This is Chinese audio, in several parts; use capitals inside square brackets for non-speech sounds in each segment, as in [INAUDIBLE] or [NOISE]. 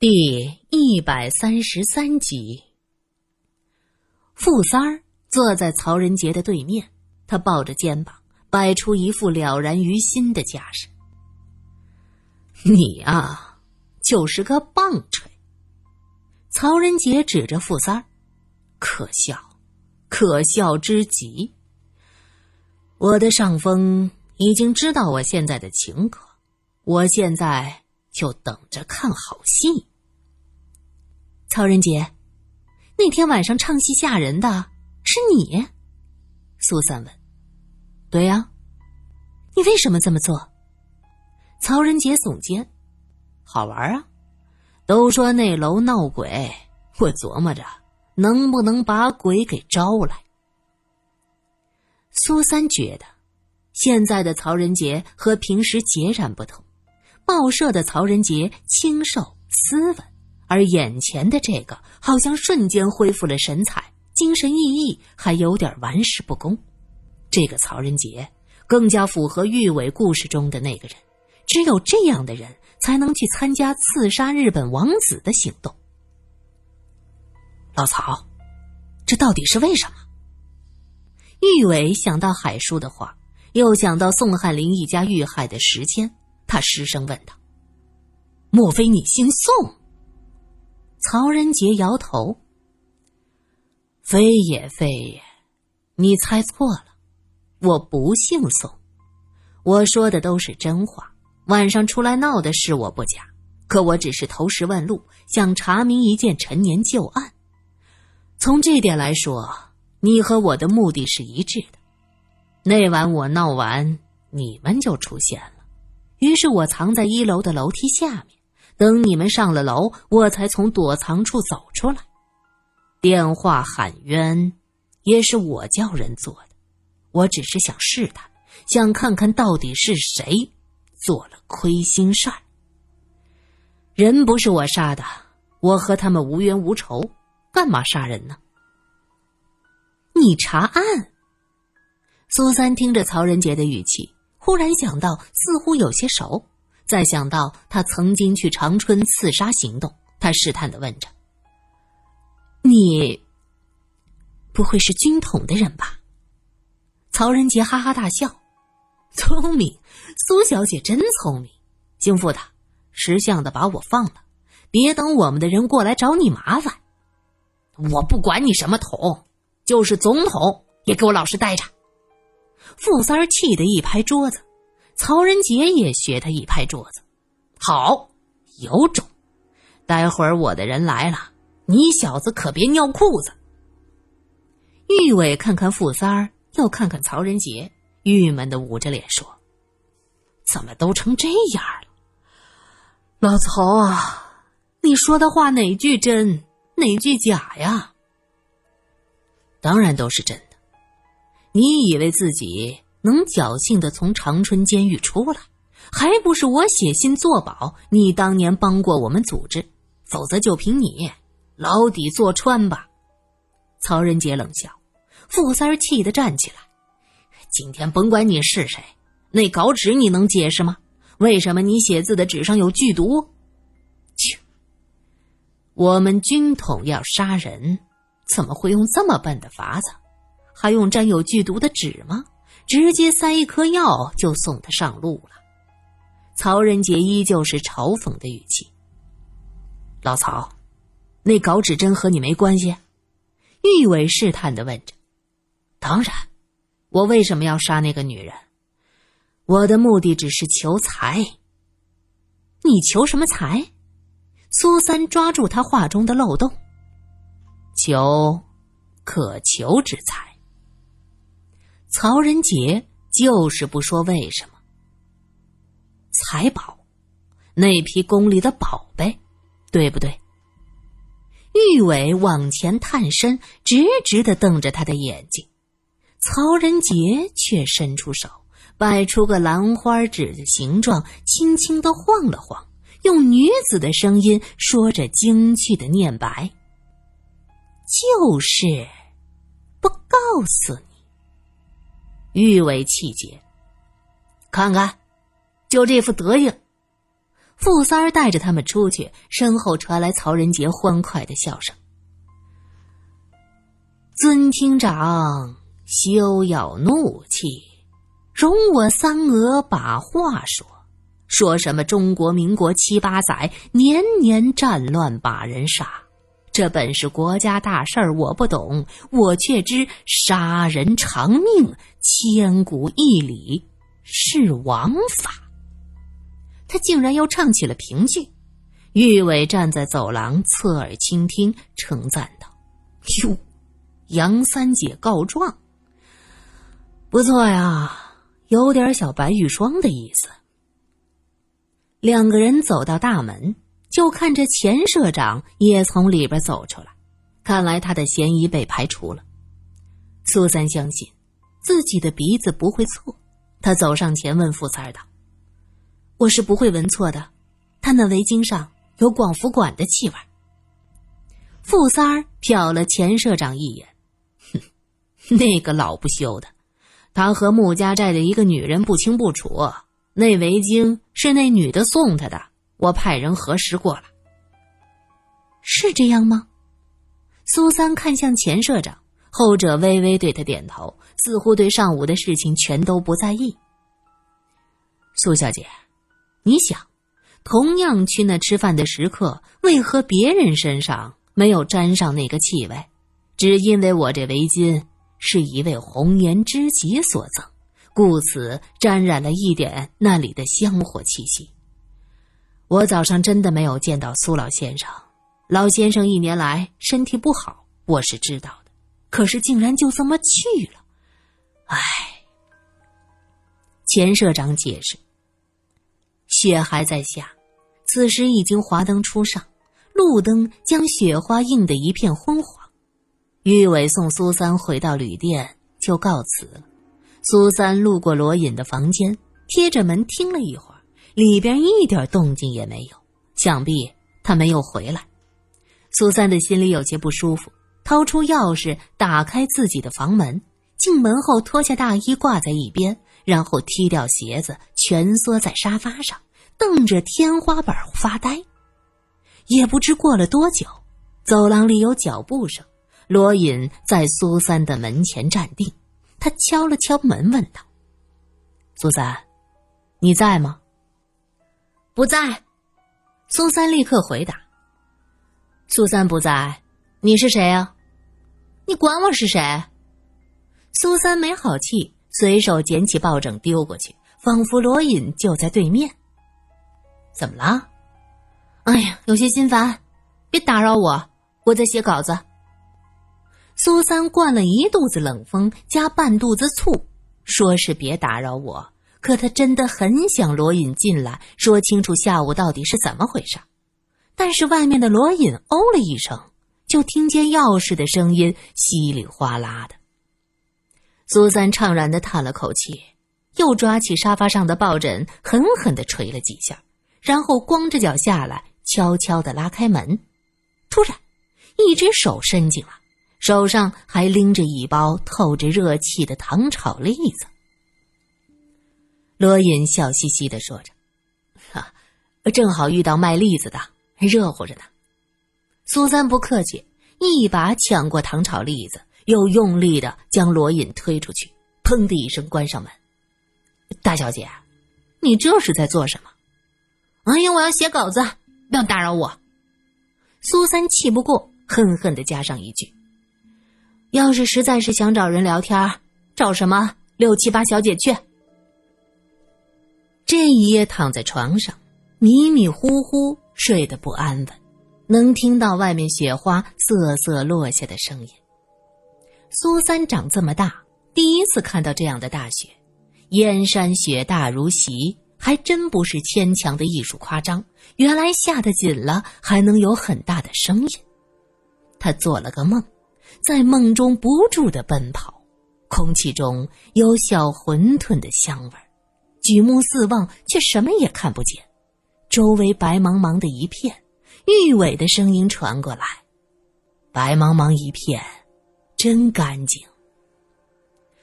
第一百三十三集，富三儿坐在曹仁杰的对面，他抱着肩膀，摆出一副了然于心的架势。你啊，就是个棒槌。曹仁杰指着富三儿，可笑，可笑之极。我的上峰已经知道我现在的情况，我现在就等着看好戏。曹仁杰，那天晚上唱戏吓人的是你？苏三问。对呀，你为什么这么做？曹仁杰耸肩，好玩啊！都说那楼闹鬼，我琢磨着能不能把鬼给招来。苏三觉得，现在的曹仁杰和平时截然不同。报社的曹仁杰清瘦斯文。而眼前的这个好像瞬间恢复了神采，精神奕奕，还有点玩世不恭。这个曹仁杰更加符合玉伟故事中的那个人，只有这样的人才能去参加刺杀日本王子的行动。老曹，这到底是为什么？玉伟想到海叔的话，又想到宋汉林一家遇害的时间，他失声问道：“莫非你姓宋？”曹仁杰摇头：“非也非也，你猜错了，我不姓宋。我说的都是真话。晚上出来闹的事我不假，可我只是投石问路，想查明一件陈年旧案。从这点来说，你和我的目的是一致的。那晚我闹完，你们就出现了，于是我藏在一楼的楼梯下面。”等你们上了楼，我才从躲藏处走出来。电话喊冤，也是我叫人做的。我只是想试探，想看看到底是谁做了亏心事儿。人不是我杀的，我和他们无冤无仇，干嘛杀人呢？你查案？苏三听着曹仁杰的语气，忽然想到，似乎有些熟。再想到他曾经去长春刺杀行动，他试探的问着：“你不会是军统的人吧？”曹仁杰哈哈大笑：“聪明，苏小姐真聪明。姓傅的，识相的把我放了，别等我们的人过来找你麻烦。我不管你什么统，就是总统也给我老实待着。”傅三儿气得一拍桌子。曹仁杰也学他一拍桌子，好，有种！待会儿我的人来了，你小子可别尿裤子。玉伟看看傅三儿，又看看曹仁杰，郁闷的捂着脸说：“怎么都成这样了？老曹啊，你说的话哪句真，哪句假呀？”当然都是真的。你以为自己？能侥幸的从长春监狱出来，还不是我写信作保？你当年帮过我们组织，否则就凭你牢底坐穿吧。曹仁杰冷笑，傅三儿气得站起来。今天甭管你是谁，那稿纸你能解释吗？为什么你写字的纸上有剧毒？切！我们军统要杀人，怎么会用这么笨的法子？还用沾有剧毒的纸吗？直接塞一颗药就送他上路了。曹仁杰依旧是嘲讽的语气：“老曹，那稿纸真和你没关系？”玉伟试探的问着。“当然，我为什么要杀那个女人？我的目的只是求财。你求什么财？”苏三抓住他话中的漏洞：“求可求之财。”曹仁杰就是不说为什么。财宝，那批宫里的宝贝，对不对？玉伟往前探身，直直的瞪着他的眼睛。曹仁杰却伸出手，摆出个兰花指的形状，轻轻的晃了晃，用女子的声音说着精气的念白：“就是不告诉你。”欲为气节，看看，就这副德行。傅三儿带着他们出去，身后传来曹仁杰欢快的笑声：“尊厅长，休要怒气，容我三娥把话说。说什么中国民国七八载，年年战乱把人杀，这本是国家大事儿，我不懂，我却知杀人偿命，千古一理，是王法。”他竟然又唱起了评剧，玉伟站在走廊侧耳倾听，称赞道：“哟，杨三姐告状，不错呀，有点小白玉霜的意思。”两个人走到大门，就看着钱社长也从里边走出来，看来他的嫌疑被排除了。苏三相信自己的鼻子不会错，他走上前问傅三儿道。我是不会闻错的，他那围巾上有广福馆的气味。傅三儿瞟了钱社长一眼，哼，那个老不休的，他和穆家寨的一个女人不清不楚，那围巾是那女的送他的，我派人核实过了。是这样吗？苏三看向钱社长，后者微微对他点头，似乎对上午的事情全都不在意。苏小姐。你想，同样去那吃饭的食客，为何别人身上没有沾上那个气味？只因为我这围巾是一位红颜知己所赠，故此沾染了一点那里的香火气息。我早上真的没有见到苏老先生，老先生一年来身体不好，我是知道的，可是竟然就这么去了，唉。钱社长解释。雪还在下，此时已经华灯初上，路灯将雪花映得一片昏黄。玉伟送苏三回到旅店，就告辞了。苏三路过罗隐的房间，贴着门听了一会儿，里边一点动静也没有，想必他没有回来。苏三的心里有些不舒服，掏出钥匙打开自己的房门，进门后脱下大衣挂在一边。然后踢掉鞋子，蜷缩在沙发上，瞪着天花板发呆。也不知过了多久，走廊里有脚步声。罗隐在苏三的门前站定，他敲了敲门，问道：“苏三，你在吗？”“不在。”苏三立刻回答。“苏三不在，你是谁呀？你管我是谁？”苏三没好气。随手捡起抱枕丢过去，仿佛罗隐就在对面。怎么了？哎呀，有些心烦，别打扰我，我在写稿子。苏三灌了一肚子冷风，加半肚子醋，说是别打扰我，可他真的很想罗隐进来，说清楚下午到底是怎么回事。但是外面的罗隐哦了一声，就听见钥匙的声音稀里哗啦的。苏三怅然的叹了口气，又抓起沙发上的抱枕，狠狠的捶了几下，然后光着脚下来，悄悄的拉开门。突然，一只手伸进来，手上还拎着一包透着热气的糖炒栗子。罗隐笑嘻嘻的说着：“哈，正好遇到卖栗子的，热乎着呢。”苏三不客气，一把抢过糖炒栗子。又用力的将罗隐推出去，砰的一声关上门。大小姐，你这是在做什么？哎呀，我要写稿子，不要打扰我。苏三气不过，恨恨的加上一句：“要是实在是想找人聊天，找什么六七八小姐去。”这一夜躺在床上，迷迷糊糊睡得不安稳，能听到外面雪花瑟瑟落下的声音。苏三长这么大，第一次看到这样的大雪，燕山雪大如席，还真不是牵强的艺术夸张。原来下得紧了，还能有很大的声音。他做了个梦，在梦中不住的奔跑，空气中有小馄饨的香味儿，举目四望却什么也看不见，周围白茫茫的一片。玉伟的声音传过来：“白茫茫一片。”真干净。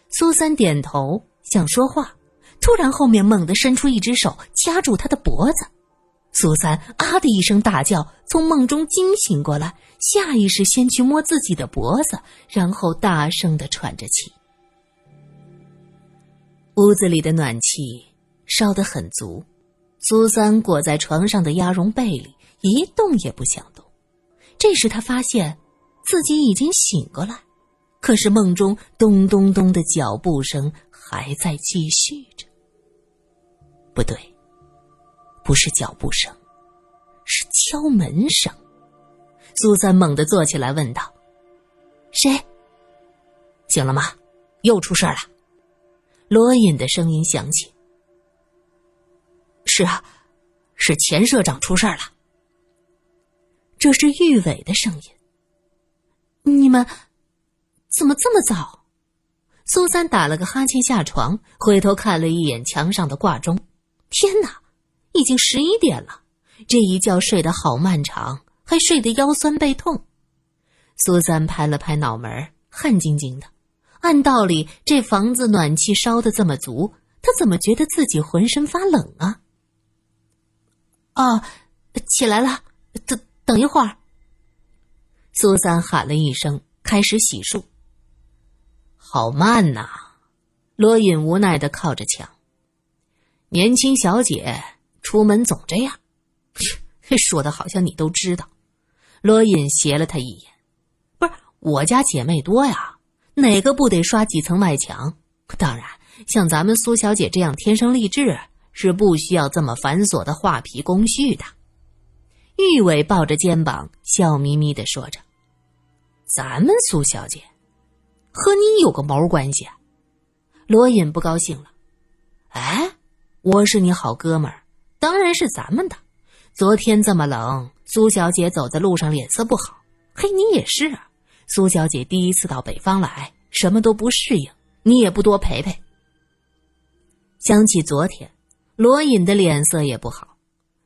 苏三点头想说话，突然后面猛地伸出一只手掐住他的脖子。苏三啊的一声大叫，从梦中惊醒过来，下意识先去摸自己的脖子，然后大声的喘着气。屋子里的暖气烧得很足，苏三裹在床上的鸭绒被里一动也不想动。这时他发现自己已经醒过来，可是梦中咚咚咚的脚步声还在继续着。不对。不是脚步声，是敲门声。苏三猛地坐起来，问道：“谁？醒了吗？又出事了？”罗隐的声音响起：“是啊，是钱社长出事了。”这是玉伟的声音。你们怎么这么早？苏三打了个哈欠，下床，回头看了一眼墙上的挂钟。天哪！已经十一点了，这一觉睡得好漫长，还睡得腰酸背痛。苏三拍了拍脑门，汗津津的。按道理，这房子暖气烧的这么足，他怎么觉得自己浑身发冷啊？哦，起来了，等等一会儿。苏三喊了一声，开始洗漱。好慢呐！罗隐无奈的靠着墙。年轻小姐。出门总这样，说的好像你都知道。罗隐斜了他一眼，不是我家姐妹多呀，哪个不得刷几层外墙？当然，像咱们苏小姐这样天生丽质，是不需要这么繁琐的画皮工序的。玉伟抱着肩膀，笑眯眯的说着：“咱们苏小姐，和你有个毛关系？”罗隐不高兴了：“哎，我是你好哥们儿。”当然是咱们的。昨天这么冷，苏小姐走在路上脸色不好。嘿，你也是啊。苏小姐第一次到北方来，什么都不适应，你也不多陪陪。想起昨天，罗隐的脸色也不好。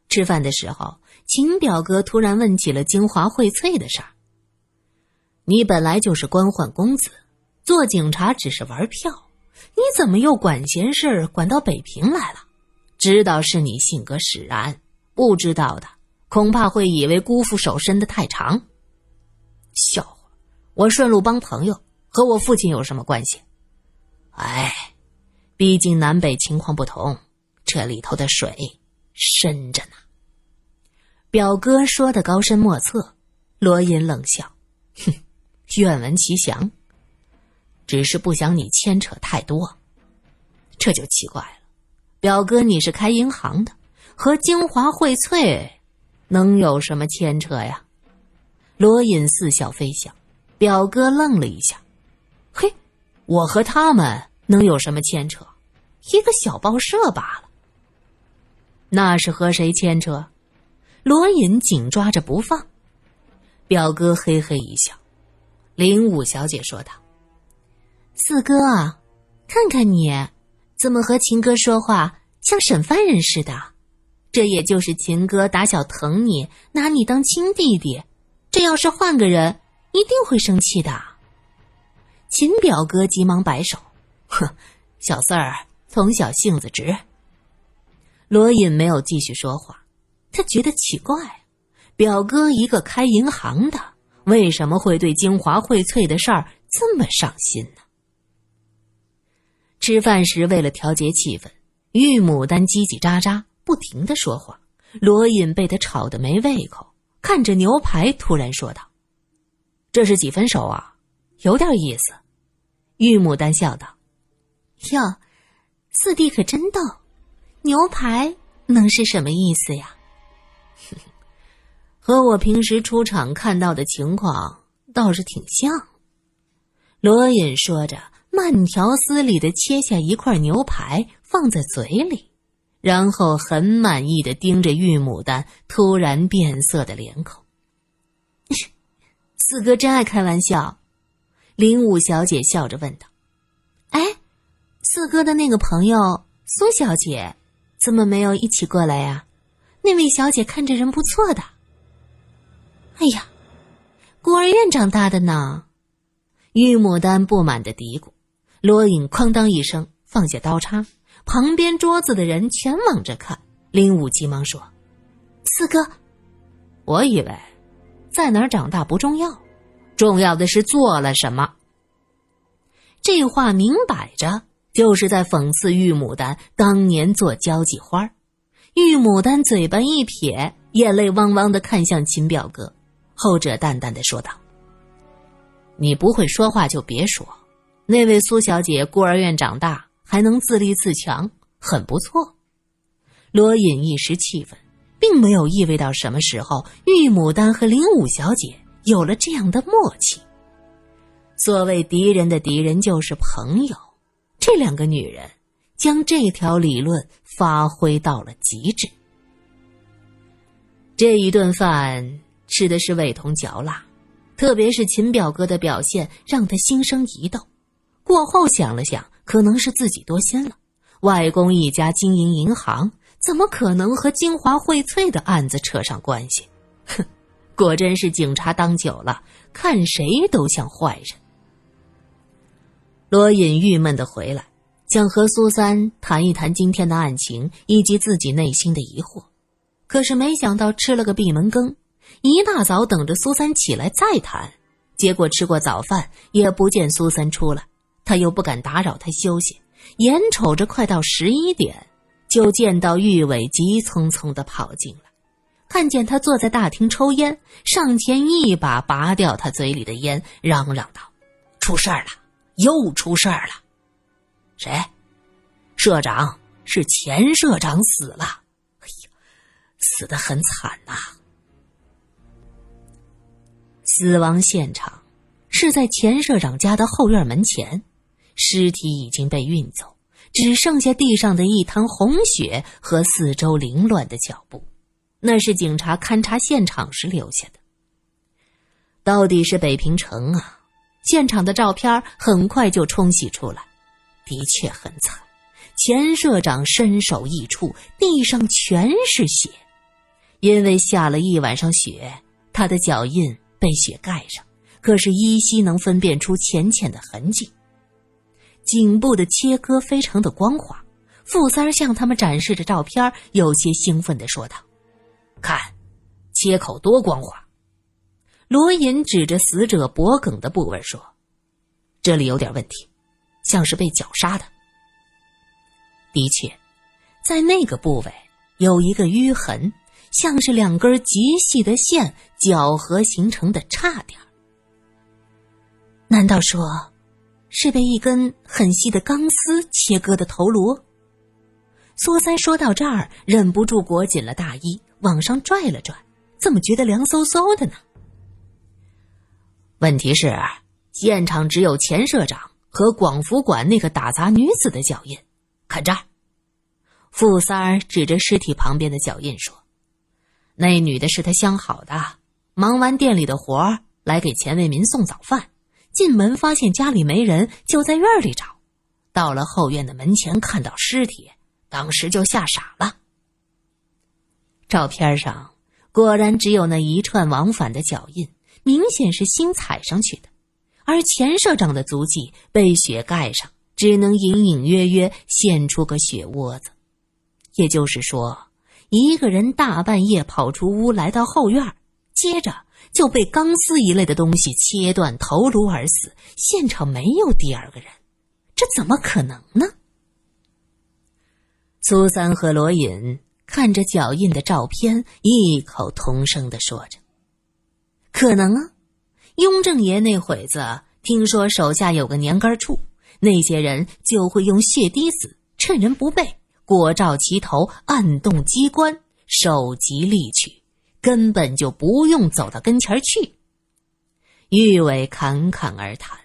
吃饭的时候，秦表哥突然问起了京华荟萃的事儿。你本来就是官宦公子，做警察只是玩票，你怎么又管闲事管到北平来了？知道是你性格使然，不知道的恐怕会以为姑父手伸得太长。笑，我顺路帮朋友，和我父亲有什么关系？哎，毕竟南北情况不同，这里头的水深着呢。表哥说的高深莫测，罗隐冷笑，哼，愿闻其详。只是不想你牵扯太多，这就奇怪了。表哥，你是开银行的，和京华荟萃能有什么牵扯呀？罗隐似笑非笑。表哥愣了一下，嘿，我和他们能有什么牵扯？一个小报社罢了。那是和谁牵扯？罗隐紧抓着不放。表哥嘿嘿一笑。林武小姐说道：“四哥，啊看看你。”怎么和秦哥说话像审犯人似的？这也就是秦哥打小疼你，拿你当亲弟弟。这要是换个人，一定会生气的。秦表哥急忙摆手：“哼，小四儿从小性子直。”罗隐没有继续说话，他觉得奇怪：表哥一个开银行的，为什么会对京华荟萃的事儿这么上心呢？吃饭时，为了调节气氛，玉牡丹叽叽喳喳，不停的说话。罗隐被他吵得没胃口，看着牛排，突然说道：“这是几分熟啊？有点意思。”玉牡丹笑道：“哟，四弟可真逗，牛排能是什么意思呀？” [LAUGHS] 和我平时出场看到的情况倒是挺像。罗隐说着。慢条斯理的切下一块牛排，放在嘴里，然后很满意的盯着玉牡丹突然变色的脸孔。四哥真爱开玩笑，林武小姐笑着问道：“哎，四哥的那个朋友苏小姐，怎么没有一起过来呀？那位小姐看着人不错的。”哎呀，孤儿院长大的呢，玉牡丹不满的嘀咕。罗隐哐当一声放下刀叉，旁边桌子的人全往这看。林武急忙说：“四哥，我以为在哪儿长大不重要，重要的是做了什么。这话明摆着就是在讽刺玉牡丹当年做交际花。玉牡丹嘴巴一撇，眼泪汪汪的看向秦表哥，后者淡淡的说道：“你不会说话就别说，那位苏小姐孤儿院长大还能自立自强，很不错。”罗隐一时气愤，并没有意味到什么时候玉牡丹和灵武小姐有了这样的默契。所谓敌人的敌人就是朋友，这两个女人将这条理论发挥到了极致。这一顿饭吃的是味同嚼蜡，特别是秦表哥的表现让他心生疑窦。过后想了想，可能是自己多心了。外公一家经营银行，怎么可能和金华荟萃的案子扯上关系？哼，[LAUGHS] 果真是警察当久了，看谁都像坏人。罗隐郁闷的回来，想和苏三谈一谈今天的案情以及自己内心的疑惑，可是没想到吃了个闭门羹，一大早等着苏三起来再谈，结果吃过早饭也不见苏三出来，他又不敢打扰他休息，眼瞅着快到十一点，就见到玉伟急匆匆的跑进来，看见他坐在大厅抽烟，上前一把拔掉他嘴里的烟，嚷嚷道：“出事儿了！”又出事儿了，谁？社长是钱社长死了，哎呀，死的很惨呐！死亡现场是在钱社长家的后院门前，尸体已经被运走，只剩下地上的一滩红血和四周凌乱的脚步，那是警察勘察现场时留下的。到底是北平城啊！现场的照片很快就冲洗出来，的确很惨。钱社长身首异处，地上全是血，因为下了一晚上雪，他的脚印被雪盖上，可是依稀能分辨出浅浅的痕迹。颈部的切割非常的光滑。傅三儿向他们展示着照片，有些兴奋的说道：“看，切口多光滑。”罗隐指着死者脖颈的部位说：“这里有点问题，像是被绞杀的。的确，在那个部位有一个淤痕，像是两根极细的线绞合形成的差点。难道说，是被一根很细的钢丝切割的头颅？”苏三说到这儿，忍不住裹紧了大衣，往上拽了拽，怎么觉得凉飕飕的呢？问题是，现场只有钱社长和广福馆那个打杂女子的脚印。看这儿，傅三儿指着尸体旁边的脚印说：“那女的是他相好的，忙完店里的活儿来给钱为民送早饭，进门发现家里没人，就在院里找，到了后院的门前看到尸体，当时就吓傻了。照片上果然只有那一串往返的脚印。”明显是新踩上去的，而钱社长的足迹被雪盖上，只能隐隐约约现出个血窝子。也就是说，一个人大半夜跑出屋来到后院，接着就被钢丝一类的东西切断头颅而死。现场没有第二个人，这怎么可能呢？苏三和罗隐看着脚印的照片，异口同声的说着。可能啊，雍正爷那会子听说手下有个年干处，那些人就会用血滴子，趁人不备，裹罩其头，按动机关，手疾利取，根本就不用走到跟前去。玉伟侃侃而谈，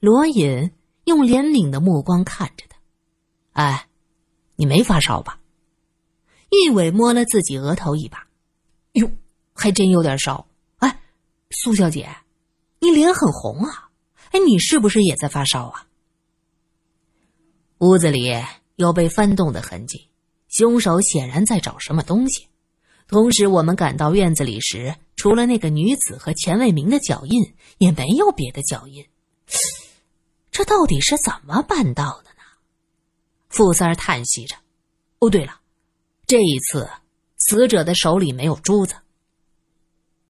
罗隐用怜悯的目光看着他：“哎，你没发烧吧？”玉伟摸了自己额头一把：“哟，还真有点烧。”哎苏小姐，你脸很红啊！哎，你是不是也在发烧啊？屋子里有被翻动的痕迹，凶手显然在找什么东西。同时，我们赶到院子里时，除了那个女子和钱卫明的脚印，也没有别的脚印。这到底是怎么办到的呢？付三儿叹息着：“哦，对了，这一次死者的手里没有珠子，